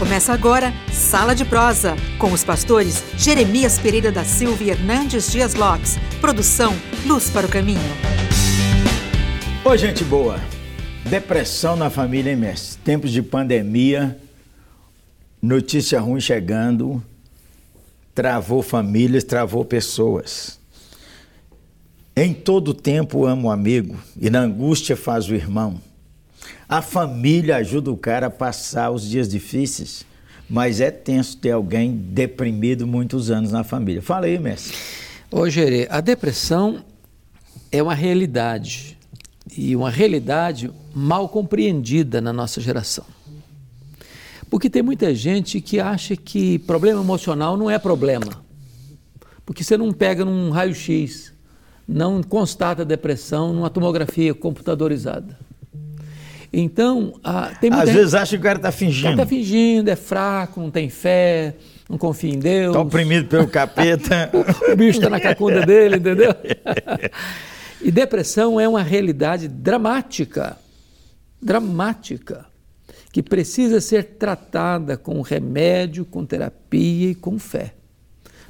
Começa agora Sala de Prosa, com os pastores Jeremias Pereira da Silva e Hernandes Dias Lopes. Produção Luz para o Caminho. Ô, gente boa! Depressão na família, hein, mestre? Tempos de pandemia, notícia ruim chegando, travou famílias, travou pessoas. Em todo tempo amo o amigo, e na angústia faz o irmão. A família ajuda o cara a passar os dias difíceis, mas é tenso ter alguém deprimido muitos anos na família. Fala aí, mestre. Ô, Gerê, a depressão é uma realidade e uma realidade mal compreendida na nossa geração. Porque tem muita gente que acha que problema emocional não é problema. Porque você não pega num raio-x, não constata depressão numa tomografia computadorizada. Então, ah, tem muita Às gente- vezes acha que o cara está o cara fingindo. está fingindo, é fraco, não tem fé, não confia em Deus. Está oprimido pelo capeta. o bicho está na cacunda dele, entendeu? e depressão é uma realidade dramática, dramática, que precisa ser tratada com remédio, com terapia e com fé.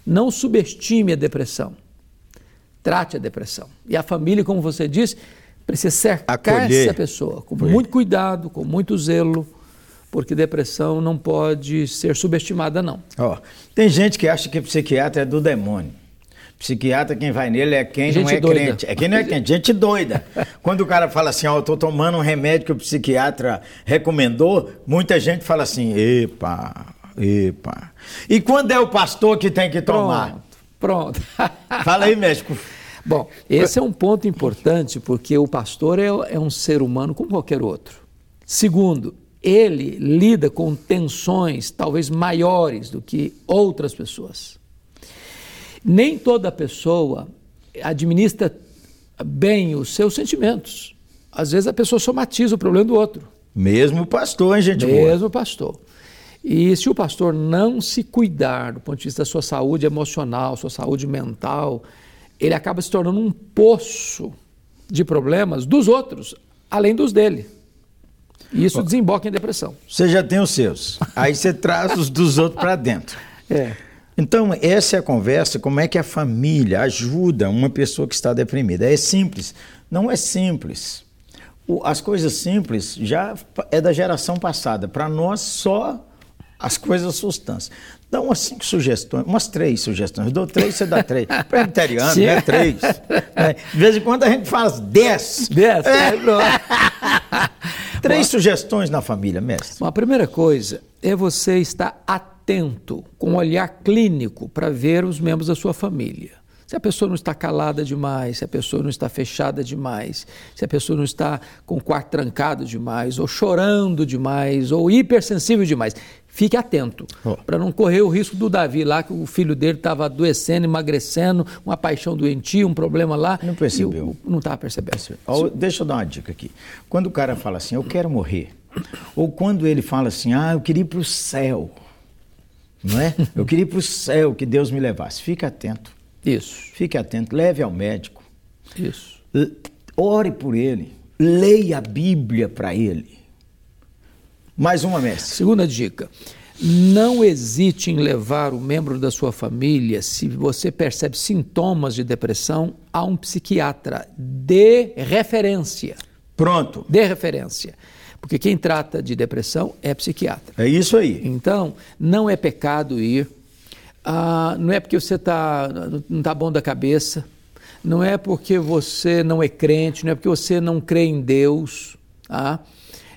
Não subestime a depressão. Trate a depressão. E a família, como você disse, precisa cercar Acolher. essa pessoa com Acolher. muito cuidado, com muito zelo, porque depressão não pode ser subestimada, não. Ó, tem gente que acha que psiquiatra é do demônio. Psiquiatra, quem vai nele é quem não Gente é doida. crente. É quem não é crente, gente doida. Quando o cara fala assim, ó, eu tô tomando um remédio que o psiquiatra recomendou, muita gente fala assim, epa, epa. E quando é o pastor que tem que tomar? Pronto, pronto. Fala aí, médico. Bom, esse é um ponto importante porque o pastor é, é um ser humano como qualquer outro. Segundo, ele lida com tensões talvez maiores do que outras pessoas. Nem toda pessoa administra bem os seus sentimentos. Às vezes a pessoa somatiza o problema do outro. Mesmo o pastor, hein, gente? Mesmo pastor. E se o pastor não se cuidar do ponto de vista da sua saúde emocional, sua saúde mental, ele acaba se tornando um poço de problemas dos outros, além dos dele. E isso desemboca em depressão. Você já tem os seus. Aí você traz os dos outros para dentro. É. Então, essa é a conversa, como é que a família ajuda uma pessoa que está deprimida. É simples? Não é simples. As coisas simples já é da geração passada. Para nós, só as coisas substâncias. Dá umas cinco sugestões, umas três sugestões. Eu dou três, você dá três. Presbiteriano, né? Três. né? De vez em quando a gente faz dez. Dez, É. pronto. Três sugestões na família, mestre. Bom, a primeira coisa é você estar atento, com um olhar clínico, para ver os membros da sua família. Se a pessoa não está calada demais, se a pessoa não está fechada demais, se a pessoa não está com o quarto trancado demais, ou chorando demais, ou hipersensível demais, fique atento, Ó. para não correr o risco do Davi lá, que o filho dele estava adoecendo, emagrecendo, uma paixão doentia, um problema lá. Não percebeu. o- não estava percebendo. Ó, deixa eu dar uma dica aqui. Quando o cara fala assim, eu quero morrer, ou quando ele fala assim, ah, eu queria ir para o céu, não é? Eu queria ir para o céu, que Deus me levasse. Fique atento, Isso, fique atento, leve ao médico, isso. ore por ele, leia a Bíblia para ele. Mais uma, mestre. Segunda dica. Não hesite em levar o membro da sua família, se você percebe sintomas de depressão, a um psiquiatra de referência. Pronto, De referência. Porque quem trata de depressão é psiquiatra. é isso aí. Então, não é pecado ir, ah, não é porque você tá, não está bom da cabeça, não é porque você não é crente, não é porque você não crê em Deus. Tá?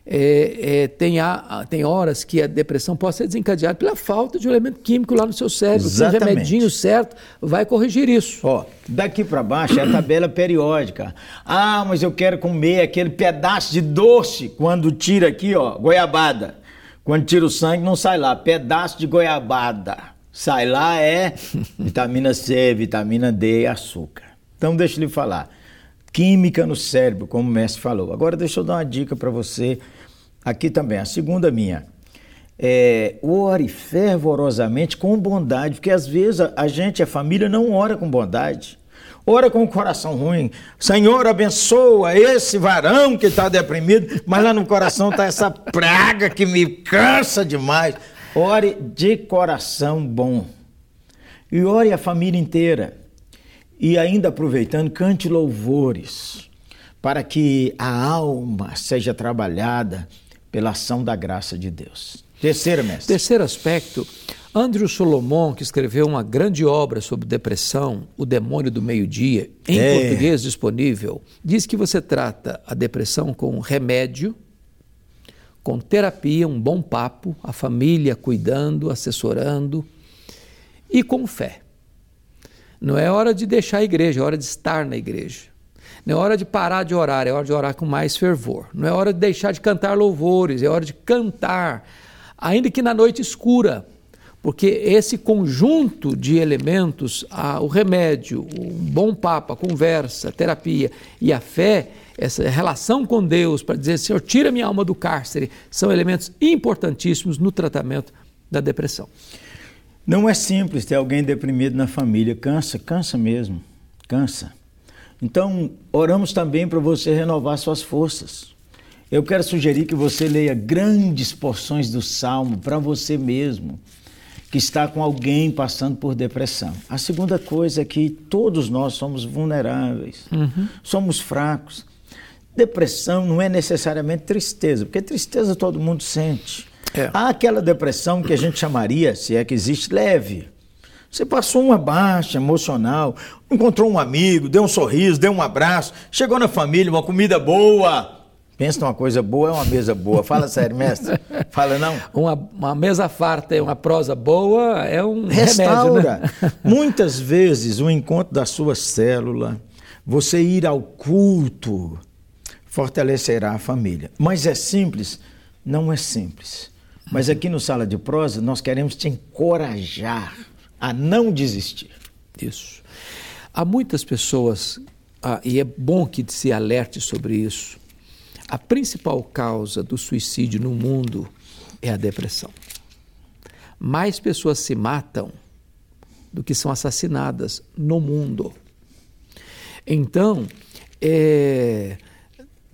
É, é, tem, há- tem horas que a depressão pode ser desencadeada pela falta de um elemento químico lá no seu cérebro. Se o Exatamente. remedinho certo vai corrigir isso. Ó, daqui para baixo é a tabela periódica. Ah, mas eu quero comer aquele pedaço de doce quando tira aqui, ó, goiabada. Quando tira o sangue não sai lá, pedaço de goiabada. Sai lá é vitamina C, vitamina D e açúcar. Então deixa eu lhe falar. Química no cérebro, como o mestre falou. Agora deixa eu dar uma dica para você aqui também. A segunda minha. É, ore fervorosamente com bondade, porque às vezes a, a gente, a família, não ora com bondade. Ora com o coração ruim. Senhor, abençoa esse varão que está deprimido, mas lá no coração está essa praga que me cansa demais. Ore de coração bom. E ore a família inteira. E ainda aproveitando, cante louvores para que a alma seja trabalhada pela ação da graça de Deus. Terceiro, mestre. Terceiro aspecto, Andrew Solomon, que escreveu uma grande obra sobre depressão, O Demônio do Meio-Dia, em é. português disponível, diz que você trata a depressão com remédio, com terapia, um bom papo, a família cuidando, assessorando e com fé. Não é hora de deixar a igreja, é hora de estar na igreja. Não é hora de parar de orar, é hora de orar com mais fervor. Não é hora de deixar de cantar louvores, é hora de cantar, ainda que na noite escura. Porque esse conjunto de elementos, o remédio, um bom papo, a conversa, a terapia e a fé, essa relação com Deus para dizer, Senhor, tira minha alma do cárcere, são elementos importantíssimos no tratamento da depressão. Não é simples ter alguém deprimido na família, cansa, cansa mesmo, cansa. Então, oramos também para você renovar suas forças. Eu quero sugerir que você leia grandes porções do Salmo para você mesmo, que está com alguém passando por depressão. A segunda coisa é que todos nós somos vulneráveis, uhum. somos fracos. Depressão não é necessariamente tristeza, porque tristeza todo mundo sente. É. Há aquela depressão que a gente chamaria, se é que existe, leve. Você passou uma baixa emocional, encontrou um amigo, deu um sorriso, deu um abraço, chegou na família, uma comida boa. Pensa numa coisa boa, é uma mesa boa. Fala sério, mestre. Fala não. Uma, uma mesa farta e uma prosa boa é um Restaura. remédio, né? Muitas vezes o encontro da sua célula, você ir ao culto, fortalecerá a família. Mas é simples? Não é simples. Mas aqui no Sala de Prosa nós queremos te encorajar a não desistir. Isso. Há muitas pessoas, ah, e é bom que se alerte sobre isso. A principal causa do suicídio no mundo é a depressão. Mais pessoas se matam do que são assassinadas no mundo. Então, é,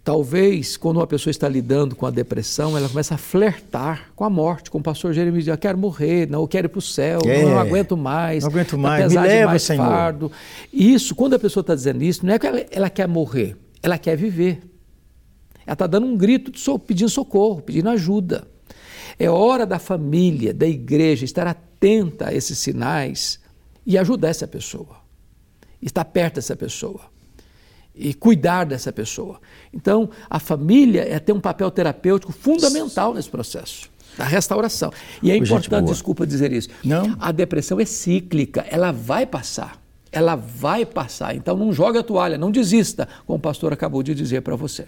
Talvez, quando uma pessoa está lidando com a depressão, ela começa a flertar com a morte, com o pastor Jeremias diz, eu quero morrer, não, eu quero ir para o céu, é, não, aguento mais, não aguento mais, me leva, mais Senhor. fardo. Isso, quando a pessoa está dizendo isso, não é que ela, ela quer morrer, ela quer viver. Ela está dando um grito so, pedindo socorro, pedindo ajuda. É hora da família, da igreja, estar atenta a esses sinais e ajudar essa pessoa. Estar perto dessa pessoa e cuidar dessa pessoa. Então, a família é ter um papel terapêutico fundamental nesse processo da restauração. E é importante, desculpa dizer isso. Não. A depressão é cíclica, ela vai passar. Ela vai passar. Então não joga a toalha, não desista, como o pastor acabou de dizer para você.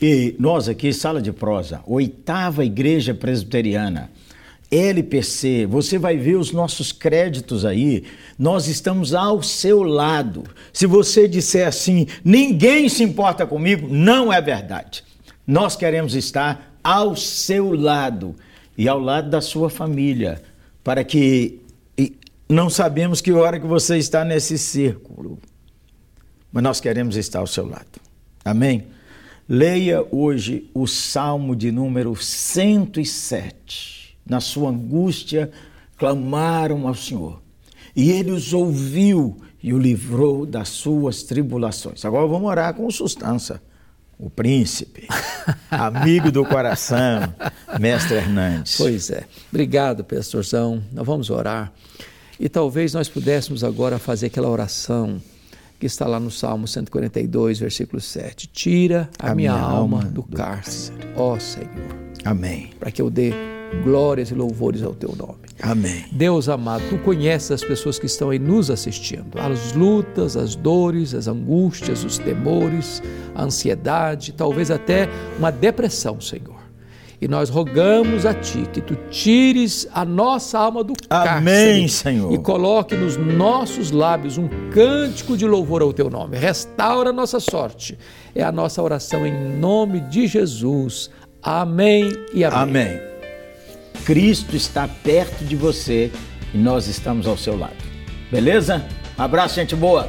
E nós aqui, Sala de Prosa, oitava igreja presbiteriana, LPC, você vai ver os nossos créditos aí. Nós estamos ao seu lado. Se você disser assim, ninguém se importa comigo, não é verdade. Nós queremos estar ao seu lado e ao lado da sua família, para que não sabemos que hora que você está nesse círculo, mas nós queremos estar ao seu lado. Amém? Leia hoje o Salmo de número 107 na sua angústia, clamaram ao Senhor. E ele os ouviu e o livrou das suas tribulações. Agora vamos orar com sustância. O príncipe, amigo do coração, mestre Hernandes. Pois é. Obrigado, pastorzão. Nós vamos orar. E talvez nós pudéssemos agora fazer aquela oração que está lá no Salmo 142, versículo 7. Tira a, a minha, minha, alma do, do cárcere, ó Senhor. Amém. Para que eu dê glórias e louvores ao teu nome. Amém. Deus amado, tu conheces as pessoas que estão aí nos assistindo, as lutas, as dores, as angústias, os temores, a ansiedade, talvez até uma depressão, Senhor. E nós rogamos a Ti que Tu tires a nossa alma do cárcere Amém, Senhor. e coloque nos nossos lábios um cântico de louvor ao Teu nome. Restaura a nossa sorte. É a nossa oração em nome de Jesus. Amém e amém. Amém. Cristo está perto de você e nós estamos ao seu lado. Beleza? Um abraço, gente boa!